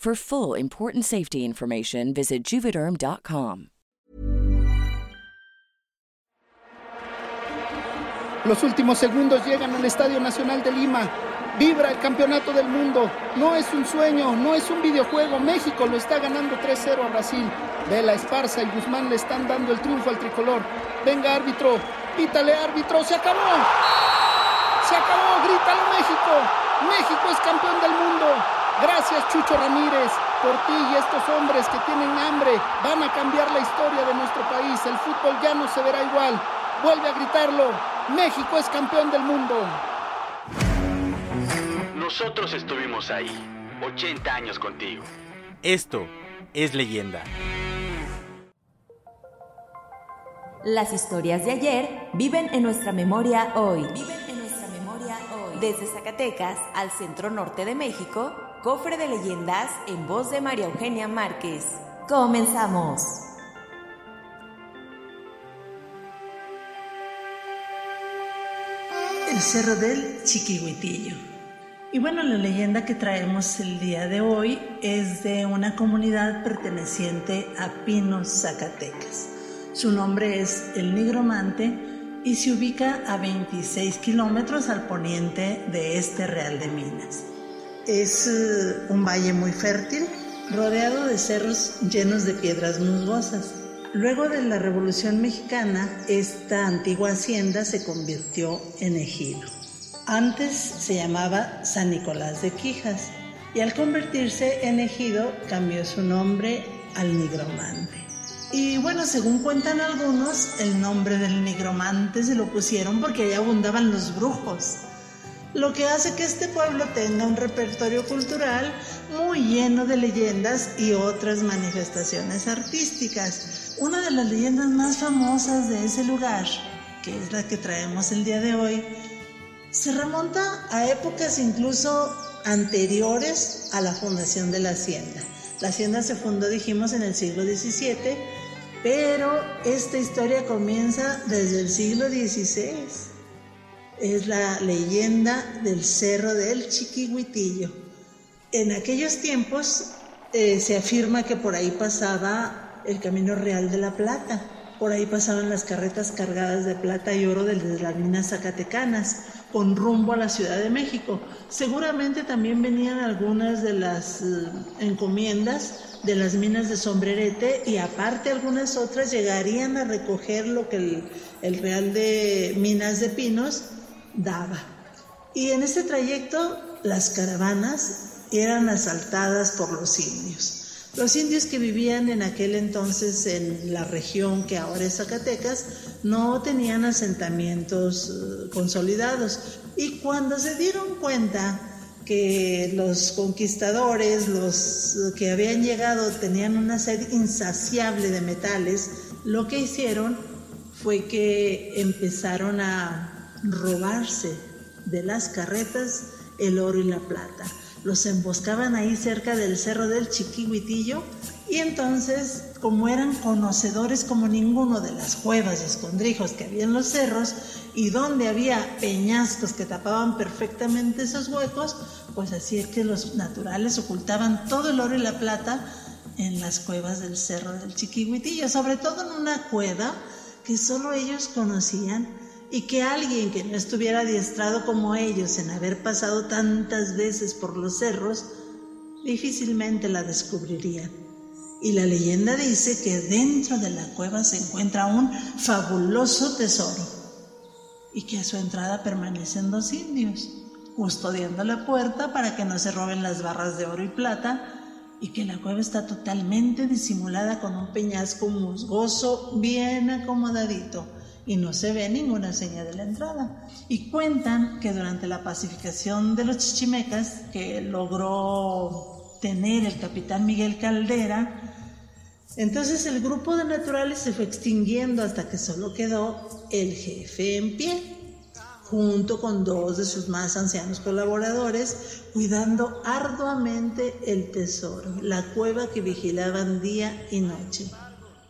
For full important safety information, visit juvederm.com. Los últimos segundos llegan al Estadio Nacional de Lima. Vibra el campeonato del mundo. No es un sueño, no es un videojuego. México lo está ganando 3-0 a Brasil. Vela Esparza y Guzmán le están dando el triunfo al tricolor. Venga, árbitro. Pítale, árbitro. Se acabó. Se acabó. Grítalo, México. México es campeón del mundo. Gracias Chucho Ramírez, por ti y estos hombres que tienen hambre van a cambiar la historia de nuestro país. El fútbol ya no se verá igual. Vuelve a gritarlo. México es campeón del mundo. Nosotros estuvimos ahí, 80 años contigo. Esto es leyenda. Las historias de ayer viven en nuestra memoria hoy. Viven en nuestra memoria hoy. Desde Zacatecas al centro norte de México, Cofre de Leyendas en voz de María Eugenia Márquez. Comenzamos. El Cerro del Chiquihuitillo. Y bueno, la leyenda que traemos el día de hoy es de una comunidad perteneciente a Pinos, Zacatecas. Su nombre es El Nigromante y se ubica a 26 kilómetros al poniente de este Real de Minas. Es eh, un valle muy fértil, rodeado de cerros llenos de piedras musgosas. Luego de la Revolución Mexicana, esta antigua hacienda se convirtió en ejido. Antes se llamaba San Nicolás de Quijas y al convertirse en ejido cambió su nombre al Nigromante. Y bueno, según cuentan algunos, el nombre del Nigromante se lo pusieron porque ahí abundaban los brujos lo que hace que este pueblo tenga un repertorio cultural muy lleno de leyendas y otras manifestaciones artísticas. Una de las leyendas más famosas de ese lugar, que es la que traemos el día de hoy, se remonta a épocas incluso anteriores a la fundación de la hacienda. La hacienda se fundó, dijimos, en el siglo XVII, pero esta historia comienza desde el siglo XVI es la leyenda del cerro del Chiquihuitillo. En aquellos tiempos eh, se afirma que por ahí pasaba el Camino Real de la Plata, por ahí pasaban las carretas cargadas de plata y oro desde las minas zacatecanas, con rumbo a la Ciudad de México. Seguramente también venían algunas de las eh, encomiendas de las minas de Sombrerete y aparte algunas otras llegarían a recoger lo que el, el Real de Minas de Pinos daba. Y en ese trayecto las caravanas eran asaltadas por los indios. Los indios que vivían en aquel entonces en la región que ahora es Zacatecas no tenían asentamientos eh, consolidados y cuando se dieron cuenta que los conquistadores, los que habían llegado, tenían una sed insaciable de metales, lo que hicieron fue que empezaron a robarse de las carretas el oro y la plata. Los emboscaban ahí cerca del cerro del Chiquihuitillo y entonces, como eran conocedores como ninguno de las cuevas y escondrijos que había en los cerros y donde había peñascos que tapaban perfectamente esos huecos, pues así es que los naturales ocultaban todo el oro y la plata en las cuevas del cerro del Chiquihuitillo, sobre todo en una cueva que solo ellos conocían y que alguien que no estuviera adiestrado como ellos en haber pasado tantas veces por los cerros, difícilmente la descubriría. Y la leyenda dice que dentro de la cueva se encuentra un fabuloso tesoro y que a su entrada permanecen dos indios, custodiando la puerta para que no se roben las barras de oro y plata y que la cueva está totalmente disimulada con un peñasco musgoso bien acomodadito y no se ve ninguna señal de la entrada. Y cuentan que durante la pacificación de los chichimecas que logró tener el capitán Miguel Caldera, entonces el grupo de naturales se fue extinguiendo hasta que solo quedó el jefe en pie junto con dos de sus más ancianos colaboradores, cuidando arduamente el tesoro, la cueva que vigilaban día y noche.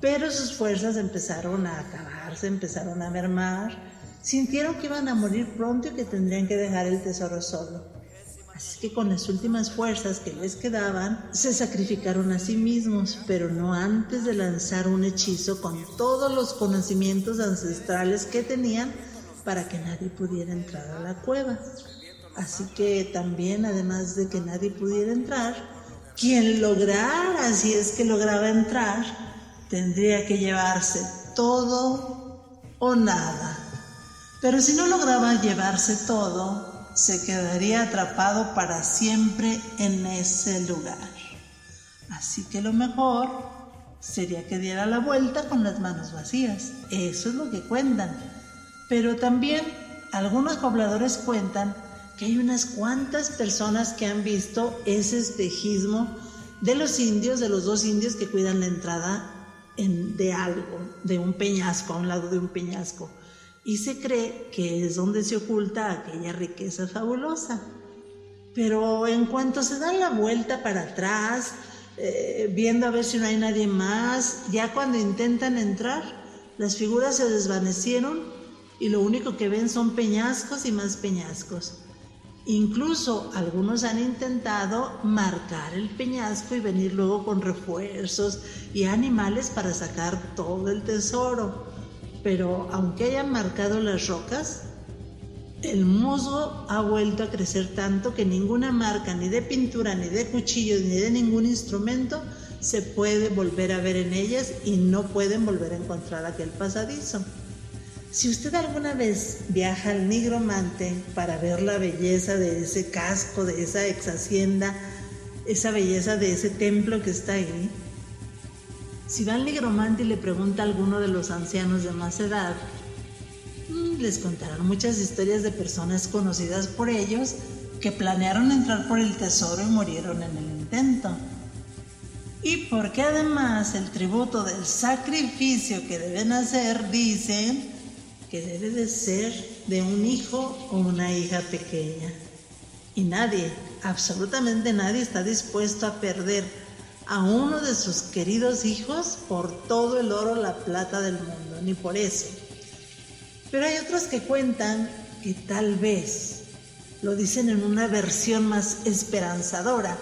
Pero sus fuerzas empezaron a acabarse, empezaron a mermar, sintieron que iban a morir pronto y que tendrían que dejar el tesoro solo. Así que con las últimas fuerzas que les quedaban, se sacrificaron a sí mismos, pero no antes de lanzar un hechizo con todos los conocimientos ancestrales que tenían para que nadie pudiera entrar a la cueva. Así que también, además de que nadie pudiera entrar, quien lograra, si es que lograba entrar, tendría que llevarse todo o nada. Pero si no lograba llevarse todo, se quedaría atrapado para siempre en ese lugar. Así que lo mejor sería que diera la vuelta con las manos vacías. Eso es lo que cuentan. Pero también algunos pobladores cuentan que hay unas cuantas personas que han visto ese espejismo de los indios, de los dos indios que cuidan la entrada de algo, de un peñasco, a un lado de un peñasco. Y se cree que es donde se oculta aquella riqueza fabulosa. Pero en cuanto se dan la vuelta para atrás, eh, viendo a ver si no hay nadie más, ya cuando intentan entrar, las figuras se desvanecieron y lo único que ven son peñascos y más peñascos. Incluso algunos han intentado marcar el peñasco y venir luego con refuerzos y animales para sacar todo el tesoro. Pero aunque hayan marcado las rocas, el musgo ha vuelto a crecer tanto que ninguna marca, ni de pintura, ni de cuchillos, ni de ningún instrumento, se puede volver a ver en ellas y no pueden volver a encontrar aquel pasadizo. Si usted alguna vez viaja al nigromante para ver la belleza de ese casco, de esa ex hacienda, esa belleza de ese templo que está ahí, si va al nigromante y le pregunta a alguno de los ancianos de más edad, mm, les contarán muchas historias de personas conocidas por ellos que planearon entrar por el tesoro y murieron en el intento. Y porque además el tributo del sacrificio que deben hacer, dicen, que debe de ser de un hijo o una hija pequeña. Y nadie, absolutamente nadie está dispuesto a perder a uno de sus queridos hijos por todo el oro, la plata del mundo, ni por eso. Pero hay otros que cuentan que tal vez lo dicen en una versión más esperanzadora,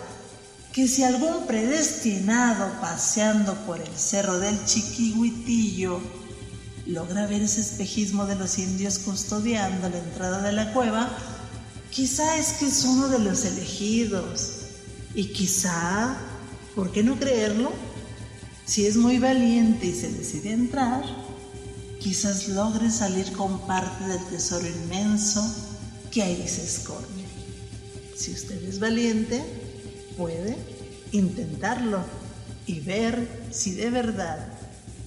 que si algún predestinado paseando por el cerro del Chiquihuitillo logra ver ese espejismo de los indios custodiando la entrada de la cueva, quizá es que es uno de los elegidos. Y quizá, ¿por qué no creerlo? Si es muy valiente y se decide entrar, quizás logre salir con parte del tesoro inmenso que ahí se esconde. Si usted es valiente, puede intentarlo y ver si de verdad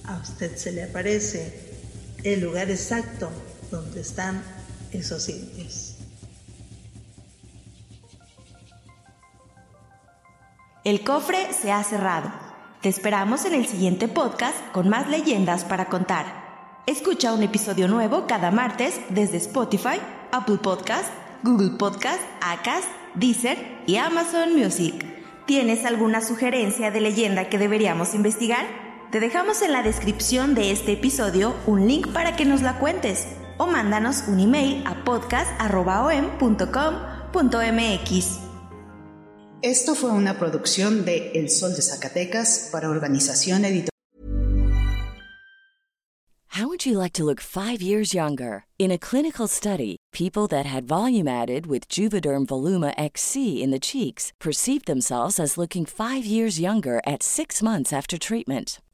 a usted se le aparece el lugar exacto donde están esos indios. El cofre se ha cerrado. Te esperamos en el siguiente podcast con más leyendas para contar. Escucha un episodio nuevo cada martes desde Spotify, Apple Podcast, Google Podcast, Acast, Deezer y Amazon Music. ¿Tienes alguna sugerencia de leyenda que deberíamos investigar? Te dejamos en la descripción de este episodio un link para que nos la cuentes o mándanos un email a podcast.om.com.mx. Esto fue una producción de El Sol de Zacatecas para Organización Editorial. How would you like to look five years younger? In a clinical study, people that had volume added with Juvederm Voluma XC in the cheeks perceived themselves as looking five years younger at six months after treatment.